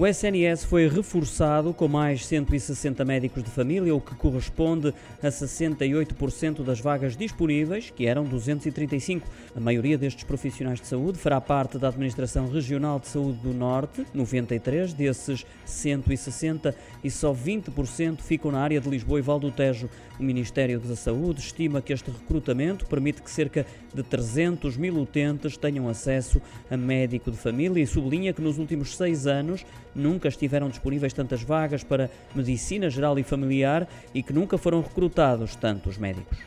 O SNS foi reforçado com mais 160 médicos de família, o que corresponde a 68% das vagas disponíveis, que eram 235. A maioria destes profissionais de saúde fará parte da Administração Regional de Saúde do Norte, 93 desses 160, e só 20% ficam na área de Lisboa e Val do Tejo. O Ministério da Saúde estima que este recrutamento permite que cerca de 300 mil utentes tenham acesso a médico de família e sublinha que nos últimos seis anos nunca estiveram disponíveis tantas vagas para medicina geral e familiar e que nunca foram recrutados tantos médicos.